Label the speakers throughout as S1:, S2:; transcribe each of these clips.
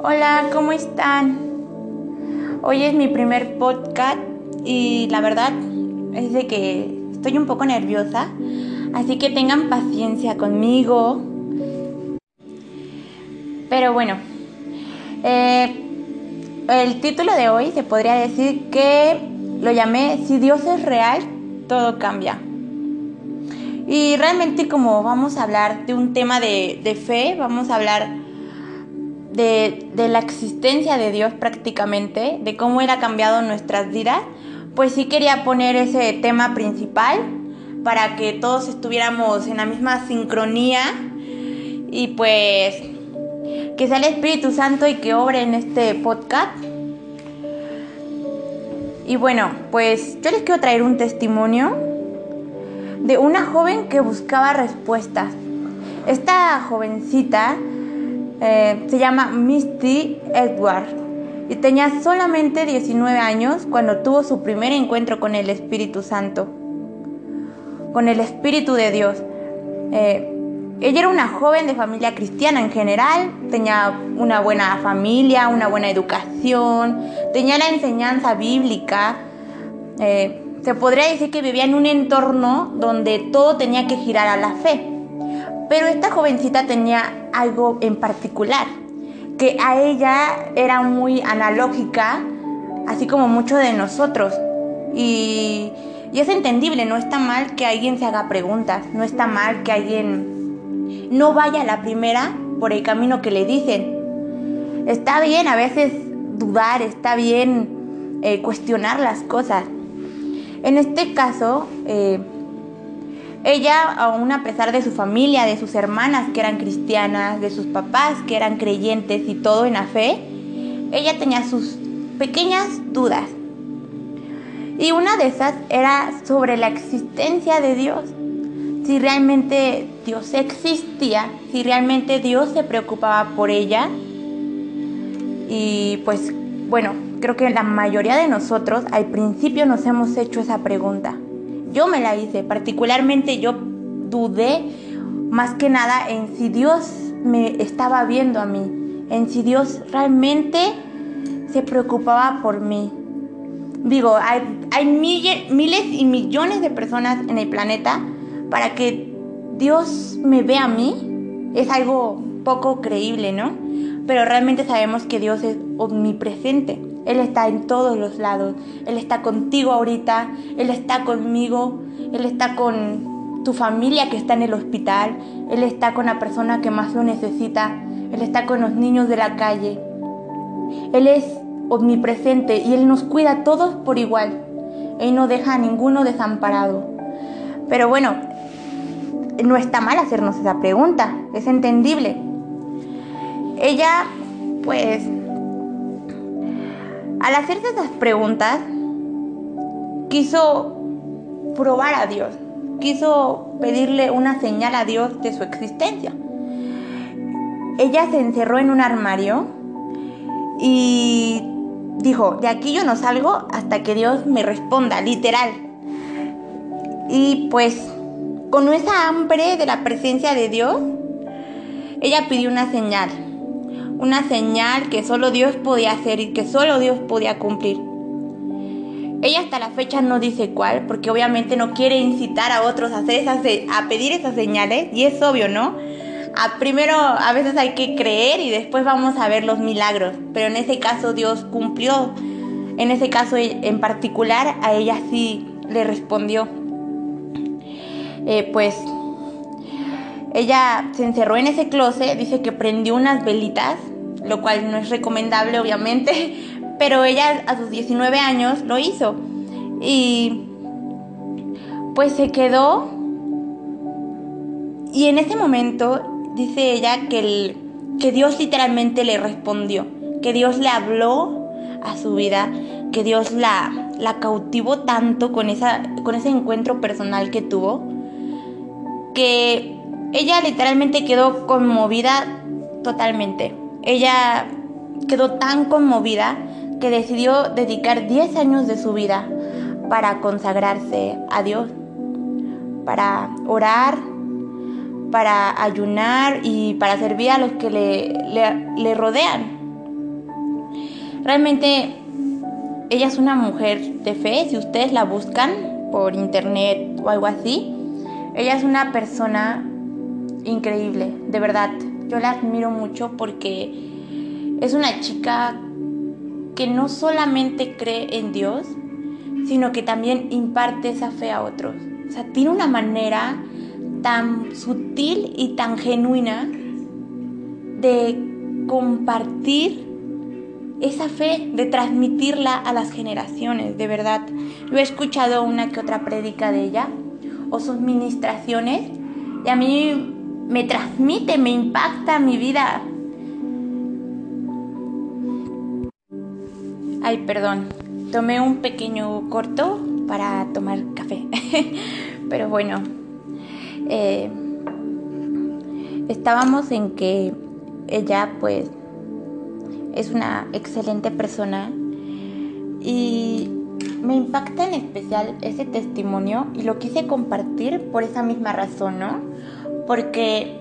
S1: Hola, ¿cómo están? Hoy es mi primer podcast y la verdad es de que estoy un poco nerviosa, así que tengan paciencia conmigo. Pero bueno, eh, el título de hoy se podría decir que lo llamé Si Dios es real, todo cambia. Y realmente como vamos a hablar de un tema de, de fe, vamos a hablar de, la existencia de Dios prácticamente, de cómo Él ha cambiado nuestras vidas, pues sí quería poner ese tema principal para que todos estuviéramos en la misma sincronía y pues que sea el Espíritu Santo y que obre en este podcast. Y bueno, pues yo les quiero traer un testimonio de una joven que buscaba respuestas. Esta jovencita eh, se llama Misty Edward y tenía solamente 19 años cuando tuvo su primer encuentro con el Espíritu Santo, con el Espíritu de Dios. Eh, ella era una joven de familia cristiana en general, tenía una buena familia, una buena educación, tenía la enseñanza bíblica. Eh, se podría decir que vivía en un entorno donde todo tenía que girar a la fe. Pero esta jovencita tenía algo en particular, que a ella era muy analógica, así como muchos de nosotros. Y, es entendible, no está mal que alguien se haga preguntas, no está mal que alguien no vaya la primera por el camino que le dicen. Está bien a veces dudar, está bien eh, cuestionar las cosas. En este caso, eh, ella, aún a pesar de su familia, de sus hermanas que eran cristianas, de sus papás que eran creyentes y todo en la fe, ella tenía sus pequeñas dudas. Y una de esas era sobre la existencia de Dios. Si realmente Dios existía, si realmente Dios se preocupaba por ella. Y pues bueno, creo que la mayoría de nosotros al principio nos hemos hecho esa pregunta. Yo me la hice, particularmente yo dudé más que nada en si Dios me estaba viendo a mí, en si Dios realmente se preocupaba por mí. Digo, hay, miles y millones de personas en el planeta para que Dios me vea a mí. Es algo poco creíble, ¿no? Pero realmente sabemos que Dios es omnipresente. Él está en todos los lados. Él está contigo ahorita, Él está conmigo, Él está con tu familia que está en el hospital, Él está con la persona que más lo necesita, Él está con los niños de la calle. Él es omnipresente y Él nos cuida a todos por igual. Él no deja a ninguno desamparado. Pero bueno, no está mal hacernos esa pregunta, es entendible. Ella, pues, al hacerse esas preguntas, quiso probar a Dios, quiso pedirle una señal a Dios de su existencia. Ella se encerró en un armario y dijo, de aquí yo no salgo hasta que Dios me responda, literal. Y pues con esa hambre de la presencia de Dios, ella pidió una señal una señal que solo Dios podía hacer y que solo Dios podía cumplir. Ella hasta la fecha no dice cuál, porque obviamente no quiere incitar a otros a, hacer esas, a pedir esas señales, y es obvio, ¿no? A primero a veces hay que creer y después vamos a ver los milagros, pero en ese caso Dios cumplió. En ese caso en particular a ella sí le respondió. Eh, pues ella se encerró en ese closet, dice que prendió unas velitas, lo cual no es recomendable obviamente, pero ella a sus 19 años lo hizo. Y pues se quedó y en ese momento dice ella que, que Dios literalmente le respondió, que Dios le habló a su vida, que Dios la, la cautivó tanto con, esa, con ese encuentro personal que tuvo, que ella literalmente quedó conmovida totalmente. Ella quedó tan conmovida que decidió dedicar 10 años de su vida para consagrarse a Dios, para orar, para ayunar y para servir a los que le, le, rodean. Realmente ella es una mujer de fe, si ustedes la buscan por internet o algo así, ella es una persona increíble, de verdad. Yo la admiro mucho porque es una chica que no solamente cree en Dios, sino que también imparte esa fe a otros. O sea, tiene una manera tan sutil y tan genuina de compartir esa fe, de transmitirla a las generaciones, de verdad. Yo he escuchado una que otra prédica de ella o sus ministraciones y a mí me transmite, me impacta mi vida. Ay, perdón, tomé un pequeño corto para tomar café. Pero bueno, eh, estábamos en que ella pues es una excelente persona y me impacta en especial ese testimonio y lo quise compartir por esa misma razón, ¿no? Porque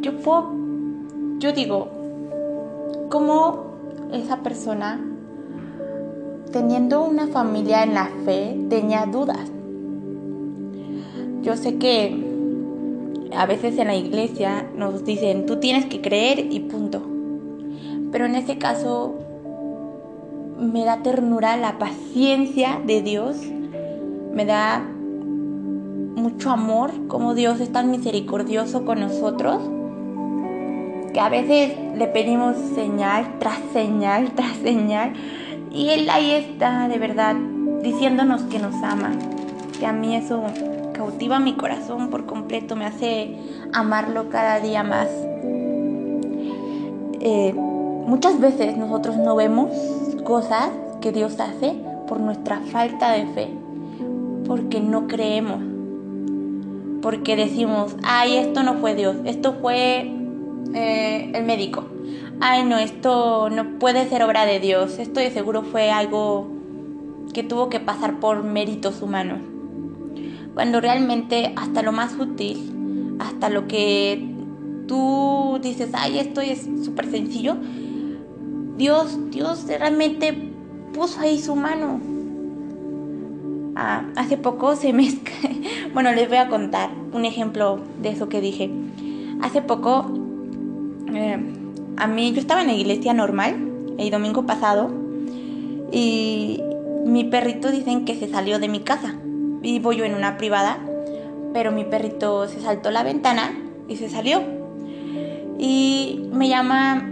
S1: yo puedo, yo digo, ¿cómo esa persona, teniendo una familia en la fe, tenía dudas? Yo sé que a veces en la iglesia nos dicen, tú tienes que creer y punto. Pero en ese caso me da ternura la paciencia de Dios, me da mucho amor, como Dios es tan misericordioso con nosotros, que a veces le pedimos señal tras señal tras señal, y Él ahí está, de verdad, diciéndonos que nos ama, que a mí eso cautiva mi corazón por completo, me hace amarlo cada día más. Eh, muchas veces nosotros no vemos cosas que Dios hace por nuestra falta de fe, porque no creemos, porque decimos, ay, esto no fue Dios, esto fue eh, el médico, ay, no, esto no puede ser obra de Dios, esto de seguro fue algo que tuvo que pasar por méritos humanos cuando realmente hasta lo más útil, hasta lo que tú dices, ay, esto es súper sencillo, Dios, Dios realmente puso ahí su mano. Ah, hace poco se me... bueno, les voy a contar un ejemplo de eso que dije. Hace poco, eh, a mí, yo estaba en la iglesia normal, el domingo pasado, y mi perrito dicen que se salió de mi casa vivo yo en una privada, pero mi perrito se saltó la ventana y se salió. Y me llama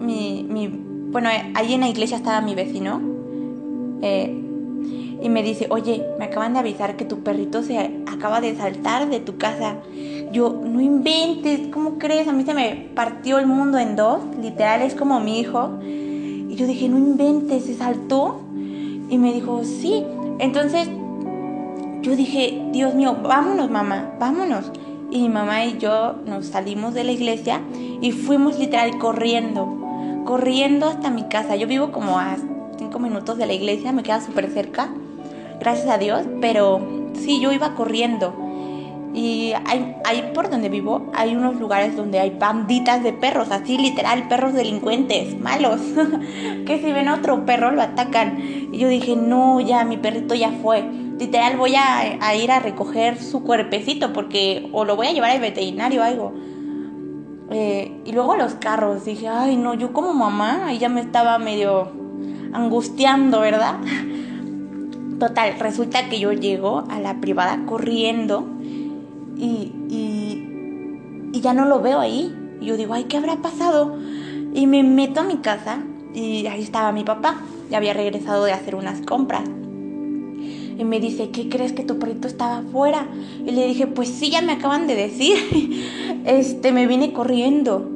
S1: mi, mi bueno, ahí en la iglesia estaba mi vecino. Eh, y me dice, oye, me acaban de avisar que tu perrito se acaba de saltar de tu casa. Yo, no inventes, ¿cómo crees? A mí se me partió el mundo en dos, literal, es como mi hijo. Y yo dije, no inventes, se saltó. Y me dijo, sí. Entonces yo dije, Dios mío, vámonos mamá, vámonos. Y mi mamá y yo nos salimos de la iglesia y fuimos literal corriendo, corriendo hasta mi casa. Yo vivo como a cinco minutos de la iglesia, me queda súper cerca, gracias a Dios, pero sí, yo iba corriendo. Y hay, por donde vivo hay unos lugares donde hay banditas de perros, así literal, perros delincuentes, malos, que si ven a otro perro lo atacan. Y yo dije, no, ya, mi perrito ya fue literal voy a, ir a recoger su cuerpecito porque o lo voy a llevar al veterinario o algo. Eh, y luego los carros, dije, ay no, yo como mamá, ahí ya me estaba medio angustiando, ¿verdad? Total, resulta que yo llego a la privada corriendo y, ya no lo veo ahí. Y yo digo, ay, ¿qué habrá pasado? Y me meto a mi casa y ahí estaba mi papá, ya había regresado de hacer unas compras y me dice, ¿qué crees que tu perrito estaba afuera? Y le dije, pues sí, ya me acaban de decir. este, me vine corriendo.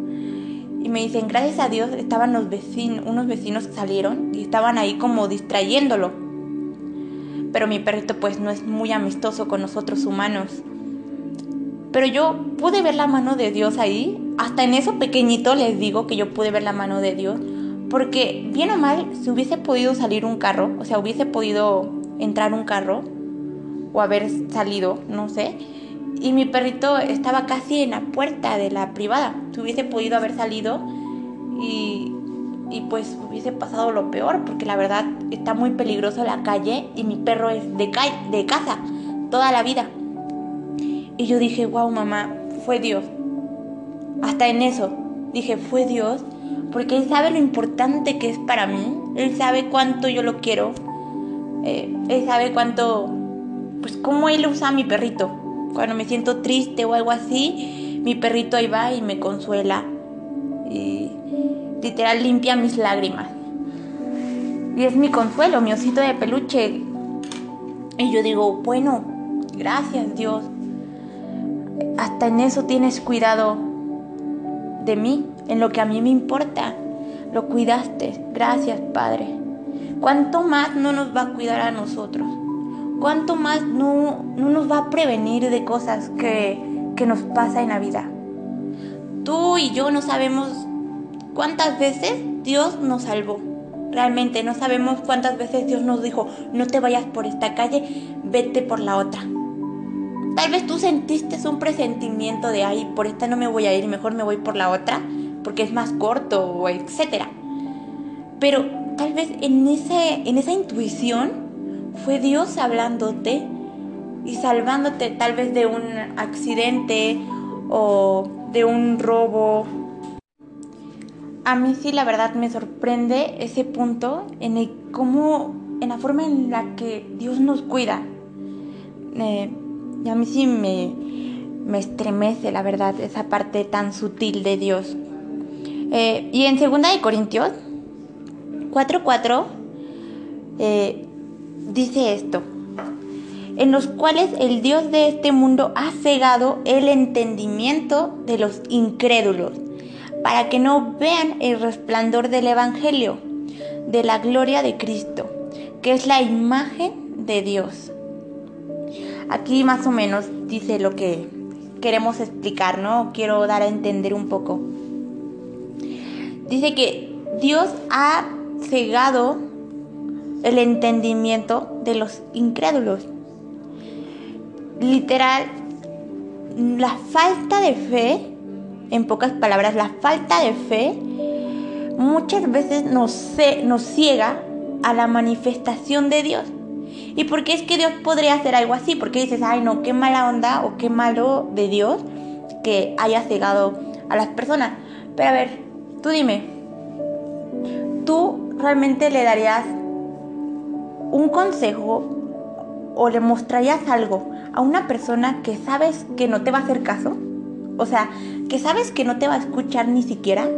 S1: Y me dicen, gracias a Dios, estaban los vecinos, unos vecinos que salieron y estaban ahí como distrayéndolo. Pero mi perrito pues no es muy amistoso con nosotros humanos. Pero yo pude ver la mano de Dios ahí. Hasta en eso pequeñito les digo que yo pude ver la mano de Dios. Porque bien o mal, si hubiese podido salir un carro, o sea, hubiese podido entrar un carro o haber salido, no sé. Y mi perrito estaba casi en la puerta de la privada. Si hubiese podido haber salido y y pues hubiese pasado lo peor, porque la verdad está muy peligroso la calle y mi perro es de, de casa toda la vida. Y yo dije, wow mamá, fue Dios. Hasta en eso dije, fue Dios, porque Él sabe lo importante que es para mí, Él sabe cuánto yo lo quiero, eh, Él sabe cuánto, pues cómo Él usa a mi perrito. Cuando me siento triste o algo así, mi perrito ahí va y me consuela. Literal limpia mis lágrimas. Y es mi consuelo, mi osito de peluche. Y yo digo, bueno, gracias Dios. Hasta en eso tienes cuidado de mí, en lo que a mí me importa. Lo cuidaste. Gracias, Padre. ¿Cuánto más no nos va a cuidar a nosotros? ¿Cuánto más no, no nos va a prevenir de cosas que, que nos pasa en la vida? Tú y yo no sabemos cuántas veces Dios nos salvó. Realmente no sabemos cuántas veces Dios nos dijo, no te vayas por esta calle, vete por la otra. Tal vez tú sentiste un presentimiento de, ay, por esta no me voy a ir, mejor me voy por la otra, porque es más corto, etcétera. Pero tal vez en, ese, en esa intuición fue Dios hablándote y salvándote tal vez de un accidente o de un robo a mí sí la verdad me sorprende ese punto en el cómo, en la forma en la que Dios nos cuida. Eh, y a mí sí me, me, estremece la verdad esa parte tan sutil de Dios. Eh, y en 2 de Corintios 4.4 eh, dice esto, en los cuales el Dios de este mundo ha cegado el entendimiento de los incrédulos para que no vean el resplandor del Evangelio, de la gloria de Cristo, que es la imagen de Dios. Aquí más o menos dice lo que queremos explicar, ¿no? Quiero dar a entender un poco. Dice que Dios ha cegado el entendimiento de los incrédulos. Literal, la falta de fe en pocas palabras, la falta de fe muchas veces nos, nos ciega a la manifestación de Dios. ¿Y por qué es que Dios podría hacer algo así? Porque dices, ay no, qué mala onda o qué malo de Dios que haya cegado a las personas. Pero a ver, tú dime, ¿tú realmente le darías un consejo o le mostrarías algo a una persona que sabes que no te va a hacer caso? O sea, que sabes que no te va a escuchar ni siquiera.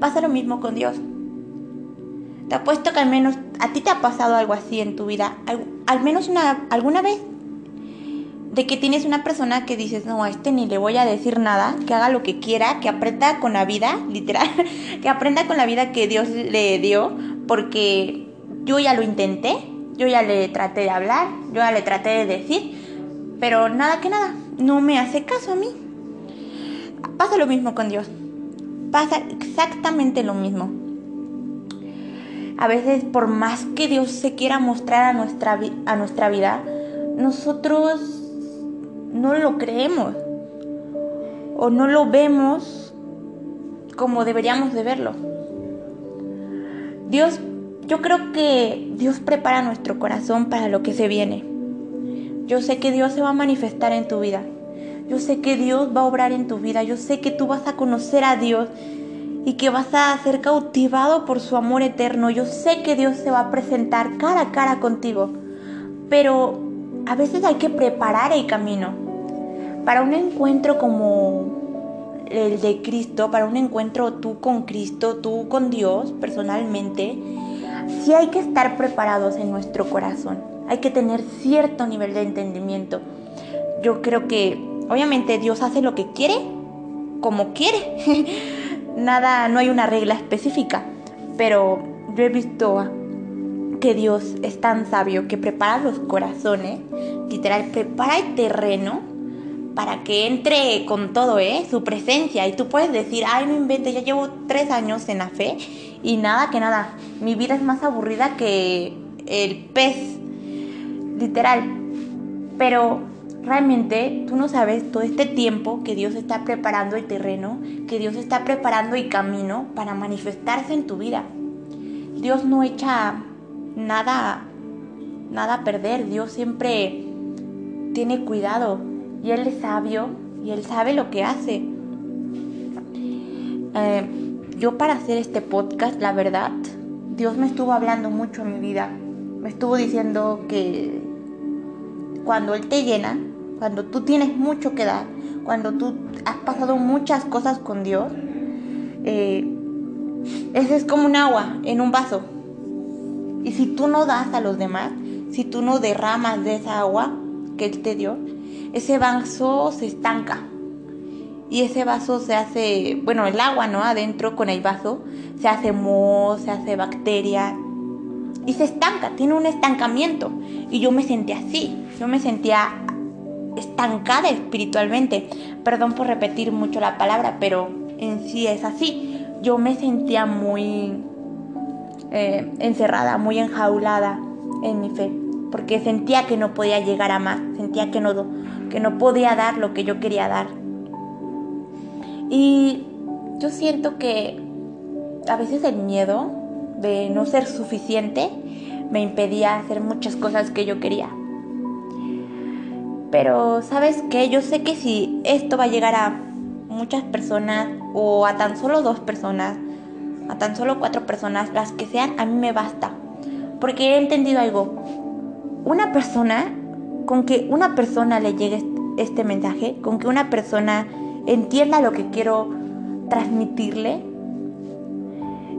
S1: Pasa lo mismo con Dios. Te apuesto que al menos a ti te ha pasado algo así en tu vida. Al, menos una, alguna vez. De que tienes una persona que dices, no, a este ni le voy a decir nada, que haga lo que quiera, que aprenda con la vida, literal, que aprenda con la vida que Dios le dio, porque yo ya lo intenté, yo ya le traté de hablar, yo ya le traté de decir, pero nada que nada, no me hace caso a mí. Pasa lo mismo con Dios. Pasa exactamente lo mismo. A veces por más que Dios se quiera mostrar a nuestra, a nuestra vida, nosotros no lo creemos o no lo vemos como deberíamos de verlo. Dios, yo creo que Dios prepara nuestro corazón para lo que se viene. Yo sé que Dios se va a manifestar en tu vida. Yo sé que Dios va a obrar en tu vida. Yo sé que tú vas a conocer a Dios y que vas a ser cautivado por su amor eterno. Yo sé que Dios se va a presentar cara a cara contigo. Pero a veces hay que preparar el camino. Para un encuentro como el de Cristo, para un encuentro tú con Cristo, tú con Dios personalmente, sí hay que estar preparados en nuestro corazón hay que tener cierto nivel de entendimiento. Yo creo que obviamente Dios hace lo que quiere, como quiere. Nada, no hay una regla específica, pero yo he visto que Dios es tan sabio que prepara los corazones, literal, prepara el terreno para que entre con todo, ¿eh? Su presencia. Y tú puedes decir, ay, no invente, ya llevo tres años en la fe y nada, que nada. Mi vida es más aburrida que el pez literal. Pero realmente tú no sabes todo este tiempo que Dios está preparando el terreno, que Dios está preparando el camino para manifestarse en tu vida. Dios no echa nada, nada a perder. Dios siempre tiene cuidado y Él es sabio y Él sabe lo que hace. Eh, yo para hacer este podcast, la verdad, Dios me estuvo hablando mucho en mi vida. Me estuvo diciendo que cuando Él te llena, cuando tú tienes mucho que dar, cuando tú has pasado muchas cosas con Dios, eh, ese es como un agua en un vaso. Y si tú no das a los demás, si tú no derramas de esa agua que Él te dio, ese vaso se estanca. Y ese vaso se hace, bueno, el agua, ¿no? Adentro con el vaso, se hace moho, se hace bacteria. Y se estanca, tiene un estancamiento. Y yo me sentía así, yo me sentía estancada espiritualmente. Perdón por repetir mucho la palabra, pero en sí es así. Yo me sentía muy eh, encerrada, muy enjaulada en mi fe, porque sentía que no podía llegar a más, sentía que no, que no podía dar lo que yo quería dar. Y yo siento que a veces el miedo de no ser suficiente me impedía hacer muchas cosas que yo quería. Pero sabes qué, yo sé que si esto va a llegar a muchas personas o a tan solo dos personas, a tan solo cuatro personas, las que sean, a mí me basta. Porque he entendido algo. Una persona, con que una persona le llegue este mensaje, con que una persona entienda lo que quiero transmitirle,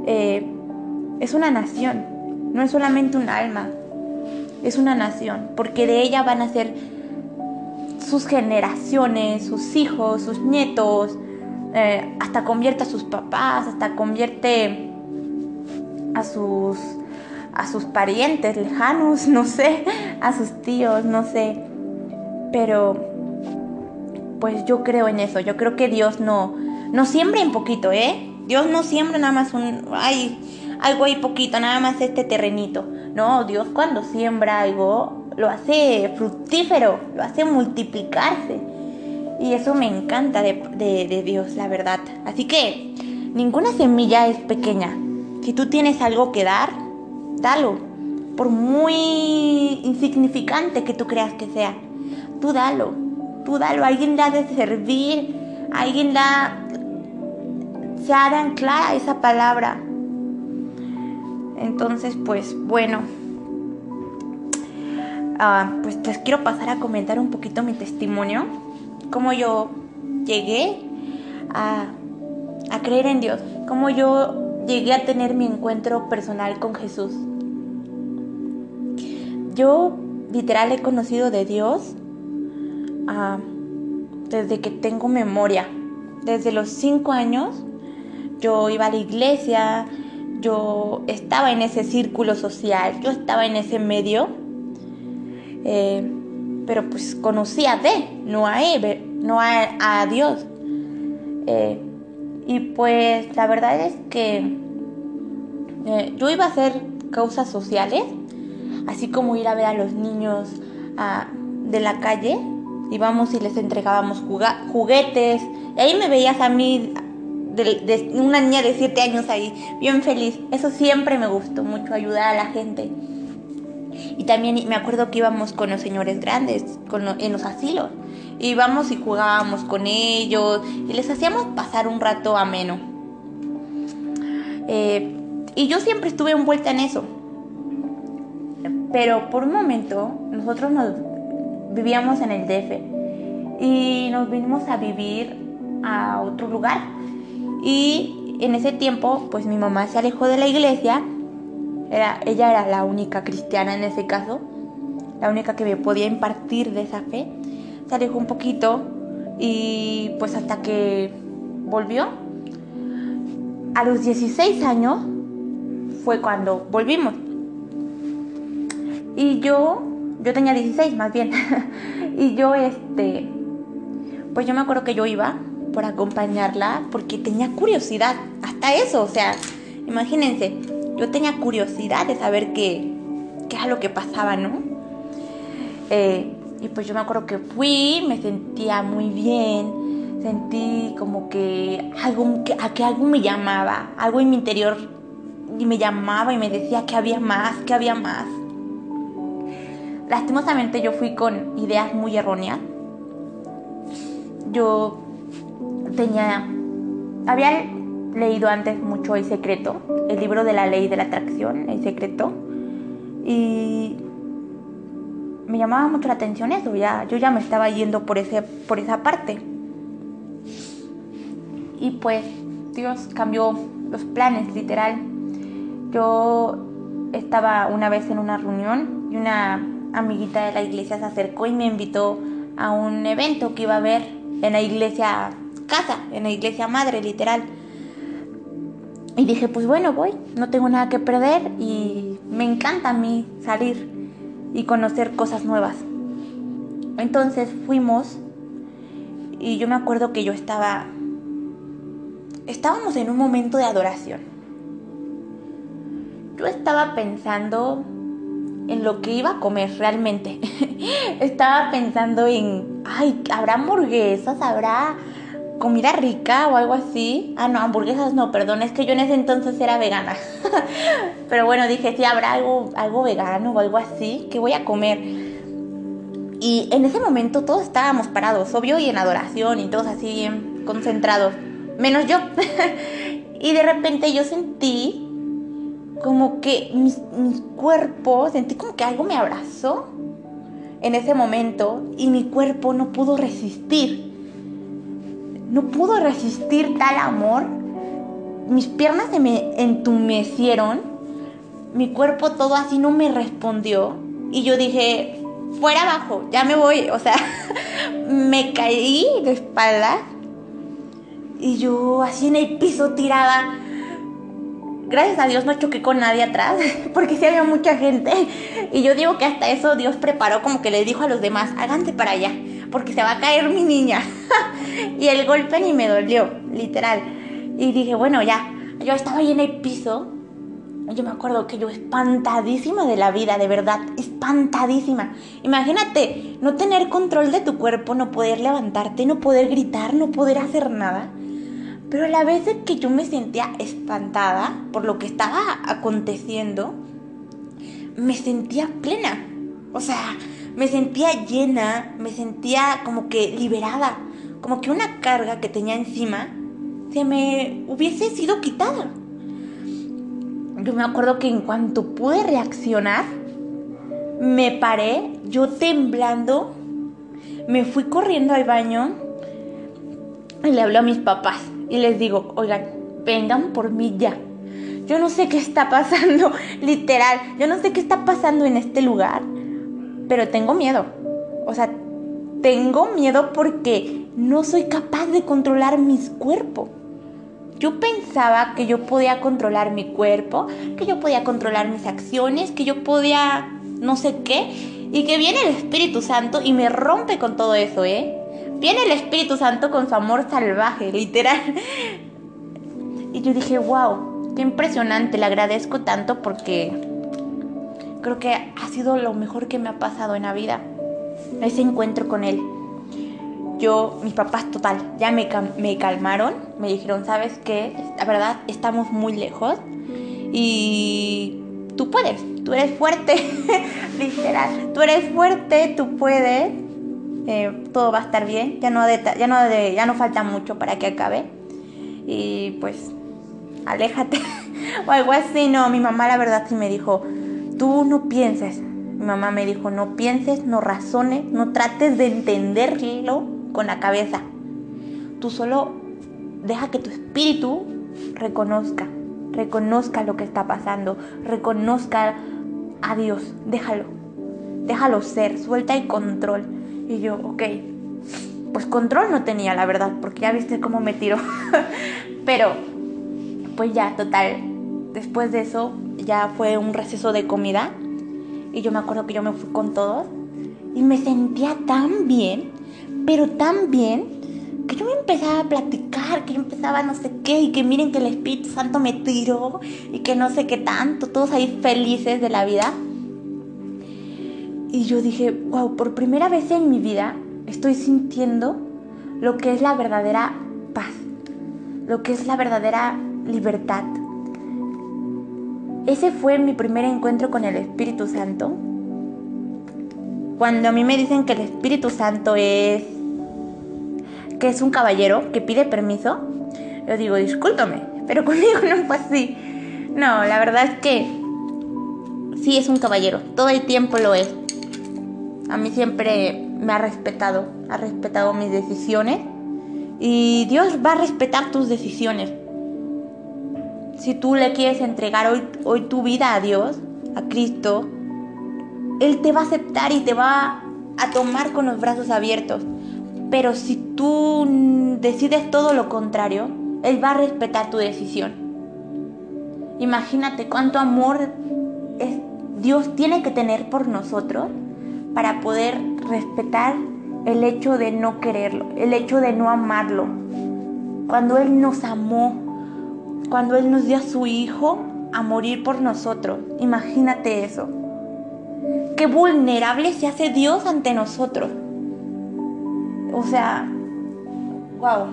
S1: eh, es una nación, no es solamente un alma, es una nación, porque de ella van a ser sus generaciones, sus hijos, sus nietos, eh, hasta convierte a sus papás, hasta convierte a sus, a sus parientes lejanos, no sé, a sus tíos, no sé. Pero pues yo creo en eso, yo creo que Dios no, no siembra en poquito, ¿eh? Dios no siembra nada más un, ay, algo ahí poquito, nada más este terrenito. No, Dios cuando siembra algo lo hace fructífero, lo hace multiplicarse. Y eso me encanta de, Dios, la verdad. Así que ninguna semilla es pequeña. Si tú tienes algo que dar, dalo. Por muy insignificante que tú creas que sea, tú dalo. Tú dalo. Alguien da de servir. Alguien da. Se hará clara esa palabra. Entonces, pues bueno. Ah, pues les quiero pasar a comentar un poquito mi testimonio cómo yo llegué a, creer en Dios, cómo yo llegué a tener mi encuentro personal con Jesús. Yo literal he conocido de Dios ah, desde que tengo memoria. Desde los cinco años yo iba a la iglesia, yo estaba en ese círculo social, yo estaba en ese medio. Eh, pero pues conocía de, no a él, no a, Dios. Eh, y pues la verdad es que eh, yo iba a hacer causas sociales, así como ir a ver a los niños de la calle, íbamos y les entregábamos juguetes, y ahí me veías a mí, de, una niña de 7 años ahí, bien feliz. Eso siempre me gustó mucho, ayudar a la gente. Y también me acuerdo que íbamos con los señores grandes, en los asilos. Íbamos y jugábamos con ellos y les hacíamos pasar un rato ameno. Eh, y yo siempre estuve envuelta en eso. Pero por un momento nosotros nos vivíamos en el DF y nos vinimos a vivir a otro lugar. Y en ese tiempo, pues mi mamá se alejó de la iglesia ella era la única cristiana en ese caso, la única que me podía impartir de esa fe. Se alejó un poquito y pues hasta que volvió. A los 16 años fue cuando volvimos. Y yo, yo tenía 16 más bien. y yo, este, pues yo me acuerdo que yo iba por acompañarla porque tenía curiosidad. Hasta eso, o sea, imagínense, yo tenía curiosidad de saber qué, qué era lo que pasaba, ¿no? Eh, Y pues yo me acuerdo que fui, me sentía muy bien, sentí como que algo, que, que algo me llamaba, algo en mi interior y me llamaba y me decía que había más, que había más. Lastimosamente yo fui con ideas muy erróneas. Yo tenía, había leído antes mucho El Secreto, el libro de la ley de la atracción, El Secreto, y me llamaba mucho la atención eso, ya, yo ya me estaba yendo por, ese, por esa parte. Y pues Dios cambió los planes, literal. Yo estaba una vez en una reunión y una amiguita de la iglesia se acercó y me invitó a un evento que iba a haber en la iglesia casa, en la iglesia madre, literal. Y dije, pues bueno, voy, no tengo nada que perder y me encanta a mí salir y conocer cosas nuevas. Entonces fuimos y yo me acuerdo que yo estaba, estábamos en un momento de adoración. Yo estaba pensando en lo que iba a comer realmente. estaba pensando en, ay, ¿habrá hamburguesas? ¿Habrá comida rica o algo así. Ah, no, hamburguesas no, perdón, es que yo en ese entonces era vegana. Pero bueno, dije, si habrá algo, algo vegano o algo así, que voy a comer? Y en ese momento todos estábamos parados, obvio, y en adoración, y todos así concentrados, menos yo. y de repente yo sentí como que mi, mi cuerpo, sentí como que algo me abrazó en ese momento y mi cuerpo no pudo resistir no pudo resistir tal amor. Mis piernas se me entumecieron. Mi cuerpo todo así no me respondió. Y yo dije, fuera abajo, ya me voy. O sea, me caí de espalda. Y yo así en el piso tirada. Gracias a Dios no choqué con nadie atrás, porque sí había mucha gente. Y yo digo que hasta eso Dios preparó como que le dijo a los demás, háganse para allá porque se va a caer mi niña. y el golpe ni me dolió, literal. Y dije, bueno, ya, yo estaba ahí en el piso. Yo me acuerdo que yo espantadísima de la vida, de verdad, espantadísima. Imagínate, no tener control de tu cuerpo, no poder levantarte, no poder gritar, no poder hacer nada. Pero a la vez que yo me sentía espantada por lo que estaba aconteciendo, me sentía plena. O sea, me sentía llena, me sentía como que liberada, como que una carga que tenía encima se me hubiese sido quitada. Yo me acuerdo que en cuanto pude reaccionar, me paré, yo temblando, me fui corriendo al baño y le hablé a mis papás y les digo, oigan, vengan por mí ya. Yo no sé qué está pasando, literal, yo no sé qué está pasando en este lugar pero tengo miedo. O sea, tengo miedo porque no soy capaz de controlar mis cuerpos. Yo pensaba que yo podía controlar mi cuerpo, que yo podía controlar mis acciones, que yo podía no sé qué, y que viene el Espíritu Santo y me rompe con todo eso, ¿eh? Viene el Espíritu Santo con su amor salvaje, literal. Y yo dije, wow, qué impresionante, le agradezco tanto porque creo que ha sido lo mejor que me ha pasado en la vida, ese encuentro con él. Yo, mis papás total, ya me, me calmaron, me dijeron, ¿sabes qué? La verdad, estamos muy lejos y tú puedes, tú eres fuerte, literal, tú eres fuerte, tú puedes, eh, todo va a estar bien, ya no, ya, no ya no falta mucho para que acabe y pues aléjate o algo así, no, mi mamá la verdad sí me dijo, Tú no pienses. Mi mamá me dijo, no pienses, no razones, no trates de entenderlo con la cabeza. Tú solo deja que tu espíritu reconozca, reconozca lo que está pasando, reconozca a Dios, déjalo, déjalo ser, suelta el control. Y yo, ok, pues control no tenía, la verdad, porque ya viste cómo me tiró. Pero, pues ya, total, después de eso ya fue un receso de comida y yo me acuerdo que yo me fui con todos y me sentía tan bien, pero tan bien que yo me empezaba a platicar, que yo empezaba no sé qué y que miren que el Espíritu Santo me tiró y que no sé qué tanto, todos ahí felices de la vida. Y yo dije, wow, por primera vez en mi vida estoy sintiendo lo que es la verdadera paz, lo que es la verdadera libertad. Ese fue mi primer encuentro con el Espíritu Santo. Cuando a mí me dicen que el Espíritu Santo es que es un caballero que pide permiso, yo digo, discúlpame, pero conmigo no fue así. No, la verdad es que sí es un caballero, todo el tiempo lo es. A mí siempre me ha respetado, ha respetado mis decisiones y Dios va a respetar tus decisiones. Si tú le quieres entregar hoy, hoy tu vida a Dios, a Cristo, Él te va a aceptar y te va a tomar con los brazos abiertos. Pero si tú decides todo lo contrario, Él va a respetar tu decisión. Imagínate cuánto amor Dios tiene que tener por nosotros para poder respetar el hecho de no quererlo, el hecho de no amarlo. Cuando Él nos amó, cuando Él nos dio a su Hijo a morir por nosotros. Imagínate eso. Qué vulnerable se hace Dios ante nosotros. O sea, wow.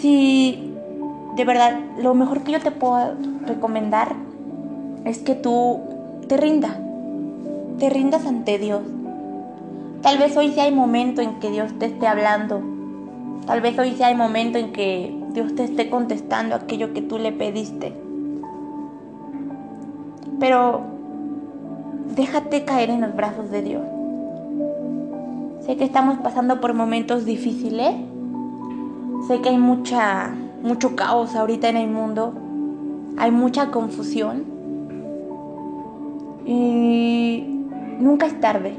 S1: Si de verdad lo mejor que yo te puedo recomendar es que tú te rindas, te rindas ante Dios. Tal vez hoy sea el momento en que Dios te esté hablando. Tal vez hoy sea el momento en que Dios te esté contestando aquello que tú le pediste. Pero déjate caer en los brazos de Dios. Sé que estamos pasando por momentos difíciles. Sé que hay mucha, mucho caos ahorita en el mundo. Hay mucha confusión. Y nunca es tarde.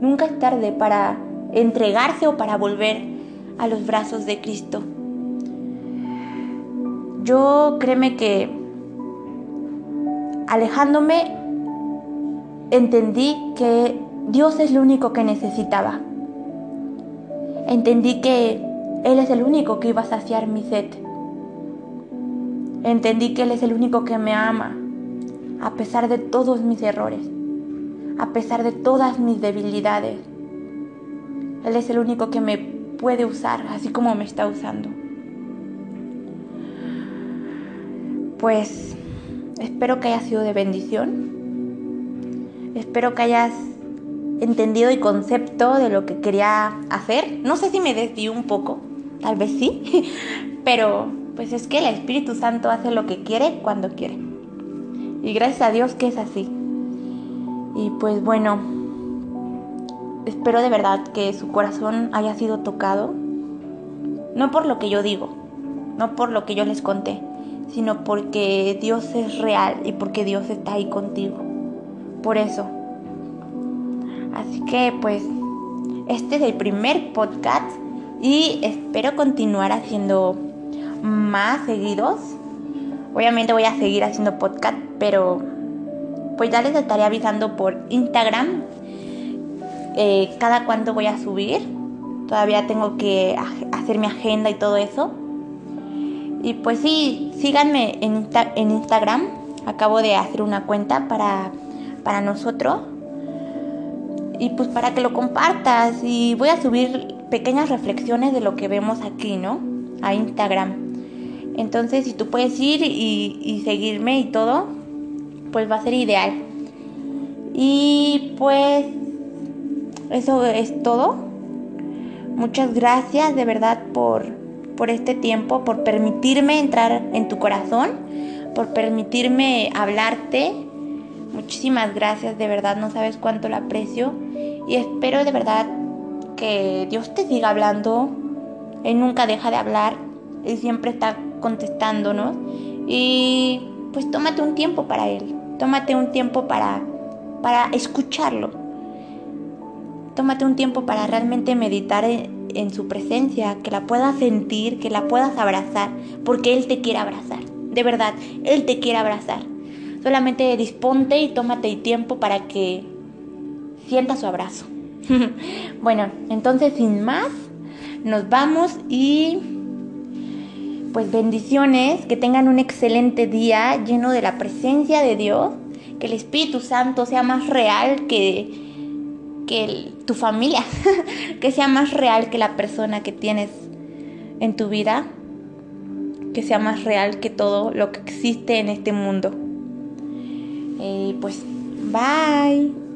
S1: Nunca es tarde para entregarse o para volver a los brazos de Cristo. Yo créeme que alejándome entendí que Dios es lo único que necesitaba. Entendí que Él es el único que iba a saciar mi sed. Entendí que Él es el único que me ama, a pesar de todos mis errores, a pesar de todas mis debilidades. Él es el único que me puede usar, así como me está usando. Pues espero que haya sido de bendición. Espero que hayas entendido el concepto de lo que quería hacer. No sé si me desvío un poco, tal vez sí, pero pues es que el Espíritu Santo hace lo que quiere cuando quiere. Y gracias a Dios que es así. Y pues bueno, espero de verdad que su corazón haya sido tocado. No por lo que yo digo, no por lo que yo les conté, sino porque Dios es real y porque Dios está ahí contigo. Por eso, Así que pues este es el primer podcast y espero continuar haciendo más seguidos. Obviamente voy a seguir haciendo podcast, pero pues ya les estaré avisando por Instagram eh, cada cuánto voy a subir. Todavía tengo que hacer mi agenda y todo eso. Y pues sí, síganme en, en Instagram. Acabo de hacer una cuenta para, para nosotros y pues para que lo compartas y voy a subir pequeñas reflexiones de lo que vemos aquí, ¿no? A Instagram. Entonces, si tú puedes ir y, seguirme y todo, pues va a ser ideal. Y pues eso es todo. Muchas gracias de verdad por, por este tiempo, por permitirme entrar en tu corazón, por permitirme hablarte. Muchísimas gracias, de verdad, no sabes cuánto lo aprecio. Y espero de verdad que Dios te siga hablando. Él nunca deja de hablar. Él siempre está contestándonos. Y pues tómate un tiempo para Él. Tómate un tiempo para, para escucharlo. Tómate un tiempo para realmente meditar en, en su presencia, que la puedas sentir, que la puedas abrazar, porque Él te quiere abrazar. De verdad, Él te quiere abrazar. Solamente disponte y tómate el tiempo para que sienta su abrazo. bueno, entonces sin más, nos vamos y pues bendiciones, que tengan un excelente día lleno de la presencia de Dios, que el Espíritu Santo sea más real que, que tu familia, que sea más real que la persona que tienes en tu vida, que sea más real que todo lo que existe en este mundo. Eh, pues, bye.